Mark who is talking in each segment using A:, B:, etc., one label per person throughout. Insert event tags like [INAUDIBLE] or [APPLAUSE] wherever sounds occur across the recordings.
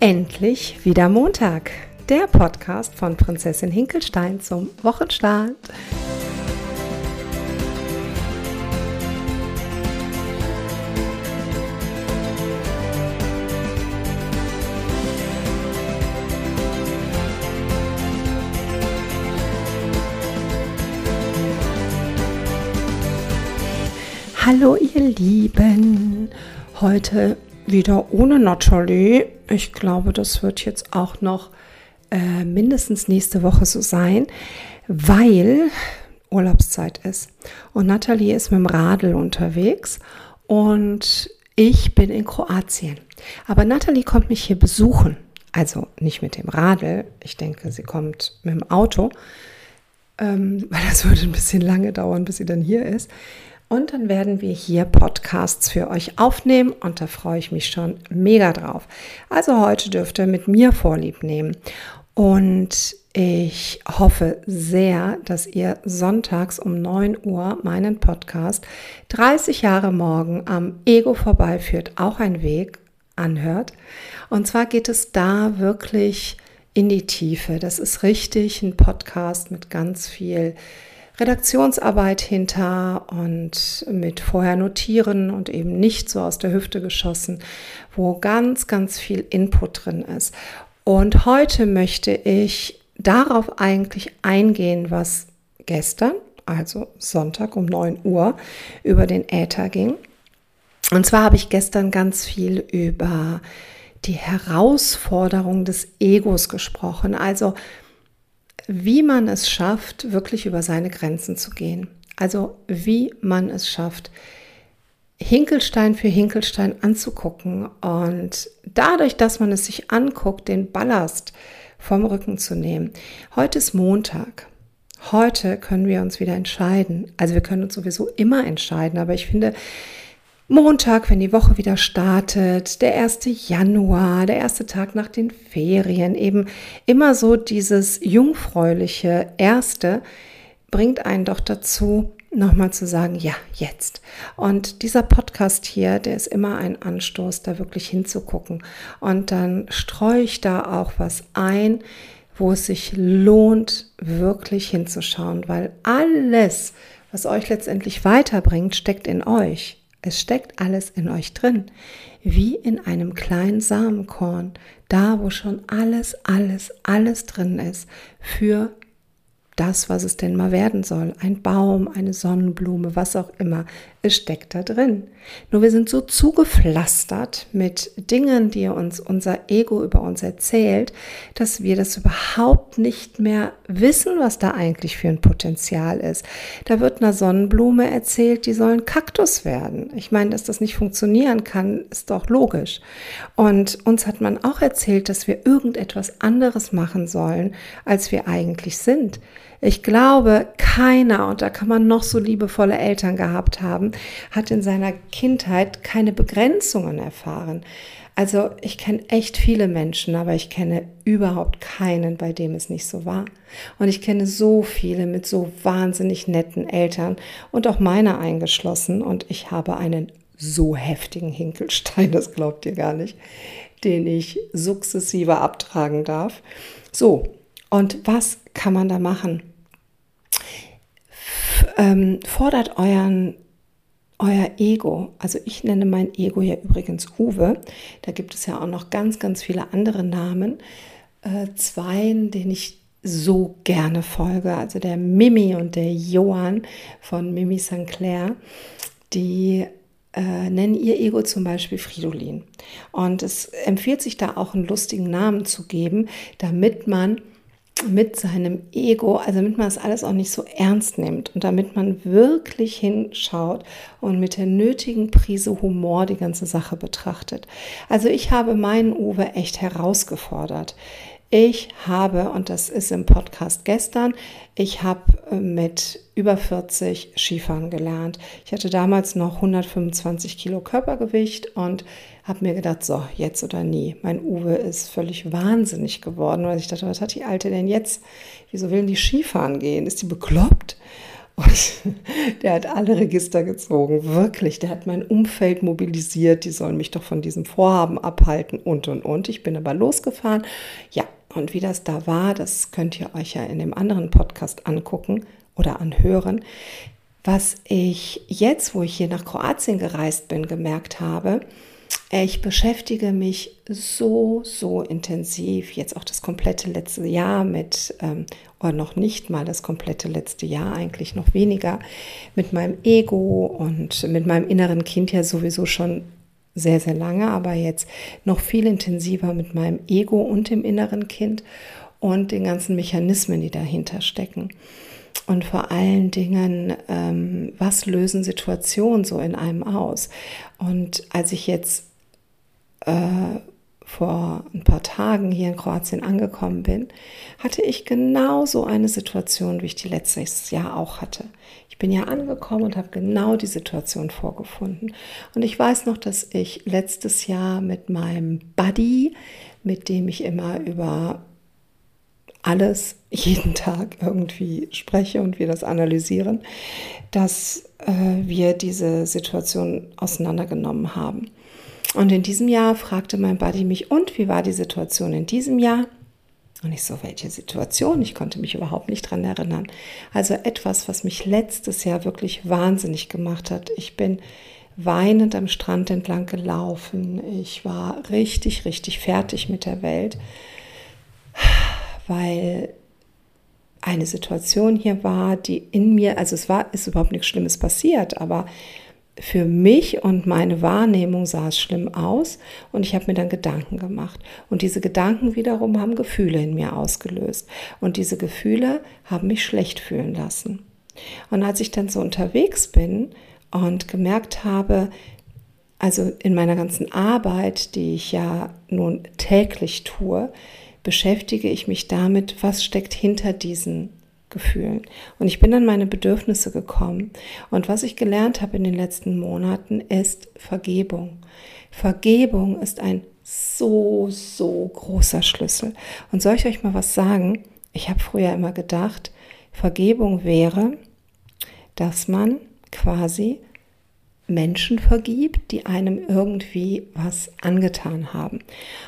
A: Endlich wieder Montag, der Podcast von Prinzessin Hinkelstein zum Wochenstart. Hallo ihr Lieben, heute wieder ohne Natalie. Ich glaube, das wird jetzt auch noch äh, mindestens nächste Woche so sein, weil Urlaubszeit ist. Und Natalie ist mit dem Radl unterwegs und ich bin in Kroatien. Aber Natalie kommt mich hier besuchen. Also nicht mit dem Radl. Ich denke, sie kommt mit dem Auto, ähm, [LAUGHS] weil das würde ein bisschen lange dauern, bis sie dann hier ist. Und dann werden wir hier Podcasts für euch aufnehmen und da freue ich mich schon mega drauf. Also heute dürft ihr mit mir Vorlieb nehmen. Und ich hoffe sehr, dass ihr sonntags um 9 Uhr meinen Podcast 30 Jahre morgen am Ego vorbeiführt, auch ein Weg anhört. Und zwar geht es da wirklich in die Tiefe. Das ist richtig ein Podcast mit ganz viel Redaktionsarbeit hinter und mit vorher notieren und eben nicht so aus der Hüfte geschossen, wo ganz, ganz viel Input drin ist. Und heute möchte ich darauf eigentlich eingehen, was gestern, also Sonntag um 9 Uhr, über den Äther ging. Und zwar habe ich gestern ganz viel über die Herausforderung des Egos gesprochen. Also wie man es schafft, wirklich über seine Grenzen zu gehen. Also wie man es schafft, Hinkelstein für Hinkelstein anzugucken und dadurch, dass man es sich anguckt, den Ballast vom Rücken zu nehmen. Heute ist Montag. Heute können wir uns wieder entscheiden. Also wir können uns sowieso immer entscheiden, aber ich finde, Montag, wenn die Woche wieder startet, der 1. Januar, der erste Tag nach den Ferien, eben immer so dieses jungfräuliche Erste bringt einen doch dazu, nochmal zu sagen, ja, jetzt. Und dieser Podcast hier, der ist immer ein Anstoß, da wirklich hinzugucken. Und dann streue ich da auch was ein, wo es sich lohnt, wirklich hinzuschauen, weil alles, was euch letztendlich weiterbringt, steckt in euch. Es steckt alles in euch drin, wie in einem kleinen Samenkorn, da wo schon alles, alles, alles drin ist für das, was es denn mal werden soll. Ein Baum, eine Sonnenblume, was auch immer. Es steckt da drin. Nur wir sind so zugepflastert mit Dingen, die uns unser Ego über uns erzählt, dass wir das überhaupt nicht mehr wissen, was da eigentlich für ein Potenzial ist. Da wird einer Sonnenblume erzählt, die soll ein Kaktus werden. Ich meine, dass das nicht funktionieren kann, ist doch logisch. Und uns hat man auch erzählt, dass wir irgendetwas anderes machen sollen, als wir eigentlich sind. Ich glaube, keiner, und da kann man noch so liebevolle Eltern gehabt haben, hat in seiner Kindheit keine Begrenzungen erfahren. Also ich kenne echt viele Menschen, aber ich kenne überhaupt keinen, bei dem es nicht so war. Und ich kenne so viele mit so wahnsinnig netten Eltern und auch meine eingeschlossen. Und ich habe einen so heftigen Hinkelstein, das glaubt ihr gar nicht, den ich sukzessive abtragen darf. So, und was kann man da machen? Ähm, fordert euren, euer Ego, also ich nenne mein Ego ja übrigens Uwe, da gibt es ja auch noch ganz, ganz viele andere Namen, äh, zweien, denen ich so gerne folge, also der Mimi und der Johann von Mimi St. Clair, die äh, nennen ihr Ego zum Beispiel Fridolin. Und es empfiehlt sich da auch einen lustigen Namen zu geben, damit man mit seinem Ego, also damit man das alles auch nicht so ernst nimmt und damit man wirklich hinschaut und mit der nötigen Prise Humor die ganze Sache betrachtet. Also ich habe meinen Uwe echt herausgefordert. Ich habe, und das ist im Podcast gestern, ich habe äh, mit über 40 Skifahren gelernt. Ich hatte damals noch 125 Kilo Körpergewicht und habe mir gedacht, so, jetzt oder nie. Mein Uwe ist völlig wahnsinnig geworden, weil ich dachte, was hat die Alte denn jetzt? Wieso will die Skifahren gehen? Ist die bekloppt? Und [LAUGHS] der hat alle Register gezogen, wirklich. Der hat mein Umfeld mobilisiert, die sollen mich doch von diesem Vorhaben abhalten und und und. Ich bin aber losgefahren. Ja, und wie das da war, das könnt ihr euch ja in dem anderen Podcast angucken oder anhören. Was ich jetzt, wo ich hier nach Kroatien gereist bin, gemerkt habe, ich beschäftige mich so, so intensiv, jetzt auch das komplette letzte Jahr mit, ähm, oder noch nicht mal das komplette letzte Jahr, eigentlich noch weniger, mit meinem Ego und mit meinem inneren Kind ja sowieso schon sehr, sehr lange, aber jetzt noch viel intensiver mit meinem Ego und dem inneren Kind und den ganzen Mechanismen, die dahinter stecken. Und vor allen Dingen, ähm, was lösen Situationen so in einem aus? Und als ich jetzt äh, vor ein paar Tagen hier in Kroatien angekommen bin, hatte ich genau so eine Situation, wie ich die letztes Jahr auch hatte. Ich bin ja angekommen und habe genau die Situation vorgefunden. Und ich weiß noch, dass ich letztes Jahr mit meinem Buddy, mit dem ich immer über alles jeden Tag irgendwie spreche und wir das analysieren, dass äh, wir diese Situation auseinandergenommen haben. Und in diesem Jahr fragte mein Buddy mich, und wie war die Situation in diesem Jahr? Und ich so, welche Situation? Ich konnte mich überhaupt nicht dran erinnern. Also etwas, was mich letztes Jahr wirklich wahnsinnig gemacht hat. Ich bin weinend am Strand entlang gelaufen. Ich war richtig, richtig fertig mit der Welt, weil eine Situation hier war, die in mir, also es war, ist überhaupt nichts Schlimmes passiert, aber für mich und meine Wahrnehmung sah es schlimm aus und ich habe mir dann Gedanken gemacht. Und diese Gedanken wiederum haben Gefühle in mir ausgelöst. Und diese Gefühle haben mich schlecht fühlen lassen. Und als ich dann so unterwegs bin und gemerkt habe, also in meiner ganzen Arbeit, die ich ja nun täglich tue, beschäftige ich mich damit, was steckt hinter diesen Gefühlen. Und ich bin an meine Bedürfnisse gekommen. Und was ich gelernt habe in den letzten Monaten ist Vergebung. Vergebung ist ein so, so großer Schlüssel. Und soll ich euch mal was sagen? Ich habe früher immer gedacht, Vergebung wäre, dass man quasi Menschen vergibt, die einem irgendwie was angetan haben.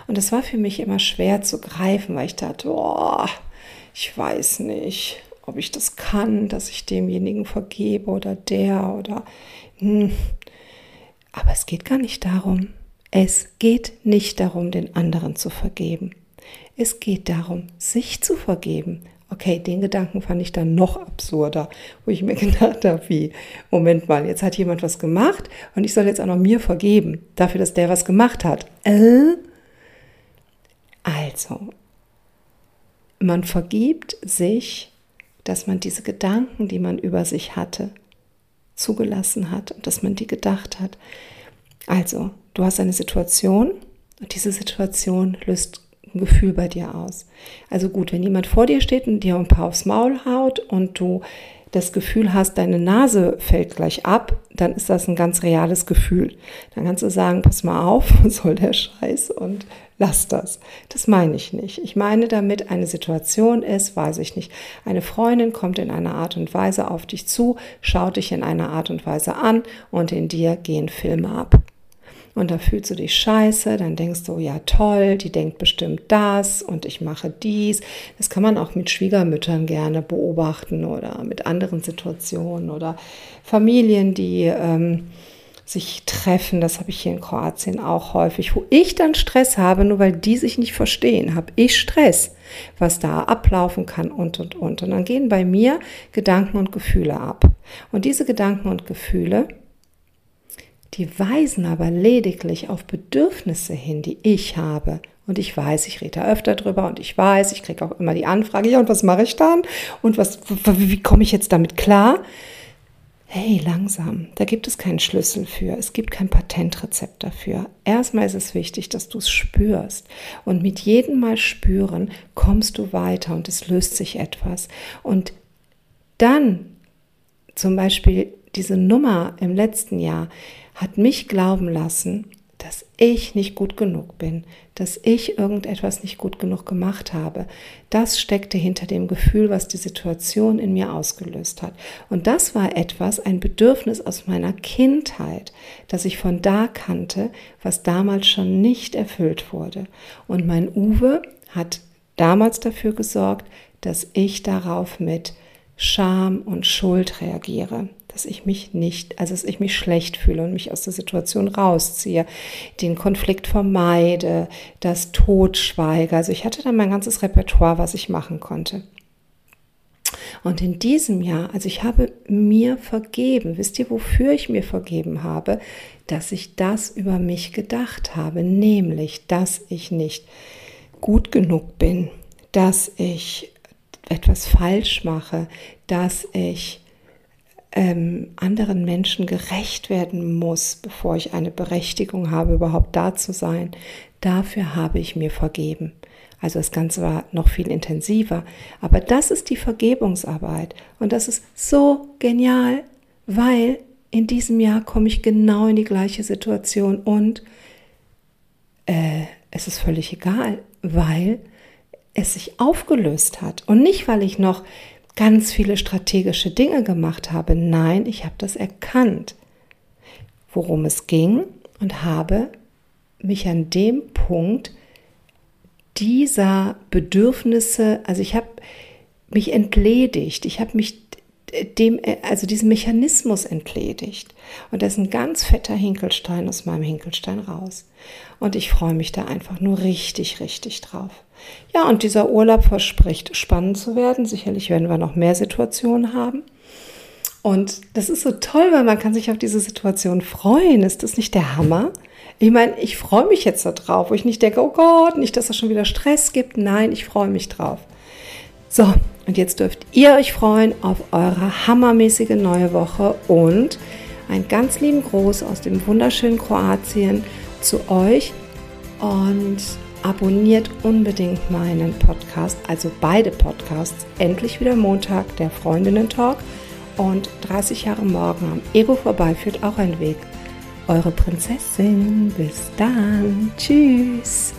A: Und das war für mich immer schwer zu greifen, weil ich dachte, oh, ich weiß nicht ob ich das kann, dass ich demjenigen vergebe oder der oder... Hm. Aber es geht gar nicht darum. Es geht nicht darum, den anderen zu vergeben. Es geht darum, sich zu vergeben. Okay, den Gedanken fand ich dann noch absurder, wo ich mir [LAUGHS] gedacht habe, wie, Moment mal, jetzt hat jemand was gemacht und ich soll jetzt auch noch mir vergeben, dafür, dass der was gemacht hat. Äh? Also, man vergibt sich dass man diese Gedanken, die man über sich hatte, zugelassen hat und dass man die gedacht hat. Also, du hast eine Situation und diese Situation löst ein Gefühl bei dir aus. Also gut, wenn jemand vor dir steht und dir ein paar aufs Maul haut und du das Gefühl hast, deine Nase fällt gleich ab, dann ist das ein ganz reales Gefühl. Dann kannst du sagen, pass mal auf, [LAUGHS] was soll der Scheiß und lass das. Das meine ich nicht. Ich meine damit, eine Situation ist, weiß ich nicht, eine Freundin kommt in einer Art und Weise auf dich zu, schaut dich in einer Art und Weise an und in dir gehen Filme ab. Und da fühlst du dich scheiße, dann denkst du, ja toll, die denkt bestimmt das und ich mache dies. Das kann man auch mit Schwiegermüttern gerne beobachten oder mit anderen Situationen oder Familien, die ähm, sich treffen. Das habe ich hier in Kroatien auch häufig, wo ich dann Stress habe, nur weil die sich nicht verstehen, habe ich Stress, was da ablaufen kann und, und, und. Und dann gehen bei mir Gedanken und Gefühle ab. Und diese Gedanken und Gefühle, die weisen aber lediglich auf Bedürfnisse hin, die ich habe. Und ich weiß, ich rede da öfter drüber und ich weiß, ich kriege auch immer die Anfrage, ja, und was mache ich dann? Und was, wie, wie komme ich jetzt damit klar? hey, langsam, da gibt es keinen Schlüssel für, es gibt kein Patentrezept dafür. Erstmal ist es wichtig, dass du es spürst. Und mit jedem Mal spüren kommst du weiter und es löst sich etwas. Und dann zum Beispiel diese Nummer im letzten Jahr hat mich glauben lassen, dass ich nicht gut genug bin, dass ich irgendetwas nicht gut genug gemacht habe. Das steckte hinter dem Gefühl, was die Situation in mir ausgelöst hat. Und das war etwas, ein Bedürfnis aus meiner Kindheit, das ich von da kannte, was damals schon nicht erfüllt wurde. Und mein Uwe hat damals dafür gesorgt, dass ich darauf mit Scham und Schuld reagiere dass ich mich nicht, also dass ich mich schlecht fühle und mich aus der Situation rausziehe, den Konflikt vermeide, das Totschweige. Also ich hatte dann mein ganzes Repertoire, was ich machen konnte. Und in diesem Jahr, also ich habe mir vergeben, wisst ihr, wofür ich mir vergeben habe? Dass ich das über mich gedacht habe, nämlich, dass ich nicht gut genug bin, dass ich etwas falsch mache, dass ich ähm, anderen Menschen gerecht werden muss, bevor ich eine Berechtigung habe, überhaupt da zu sein, dafür habe ich mir vergeben. Also das Ganze war noch viel intensiver. Aber das ist die Vergebungsarbeit. Und das ist so genial, weil in diesem Jahr komme ich genau in die gleiche Situation und äh, es ist völlig egal, weil es sich aufgelöst hat. Und nicht, weil ich noch ganz viele strategische Dinge gemacht habe. Nein, ich habe das erkannt, worum es ging und habe mich an dem Punkt dieser Bedürfnisse, also ich habe mich entledigt, ich habe mich dem, also diesem Mechanismus entledigt. Und da ist ein ganz fetter Hinkelstein aus meinem Hinkelstein raus. Und ich freue mich da einfach nur richtig, richtig drauf. Ja, und dieser Urlaub verspricht spannend zu werden. Sicherlich werden wir noch mehr Situationen haben. Und das ist so toll, weil man kann sich auf diese Situation freuen. Ist das nicht der Hammer? Ich meine, ich freue mich jetzt da drauf, wo ich nicht denke, oh Gott, nicht, dass es schon wieder Stress gibt. Nein, ich freue mich drauf. So, und jetzt dürft ihr euch freuen auf eure hammermäßige neue Woche und einen ganz lieben Gruß aus dem wunderschönen Kroatien zu euch und abonniert unbedingt meinen Podcast, also beide Podcasts. Endlich wieder Montag, der Freundinnen-Talk und 30 Jahre morgen am Ego vorbei führt auch ein Weg. Eure Prinzessin. Bis dann. Tschüss.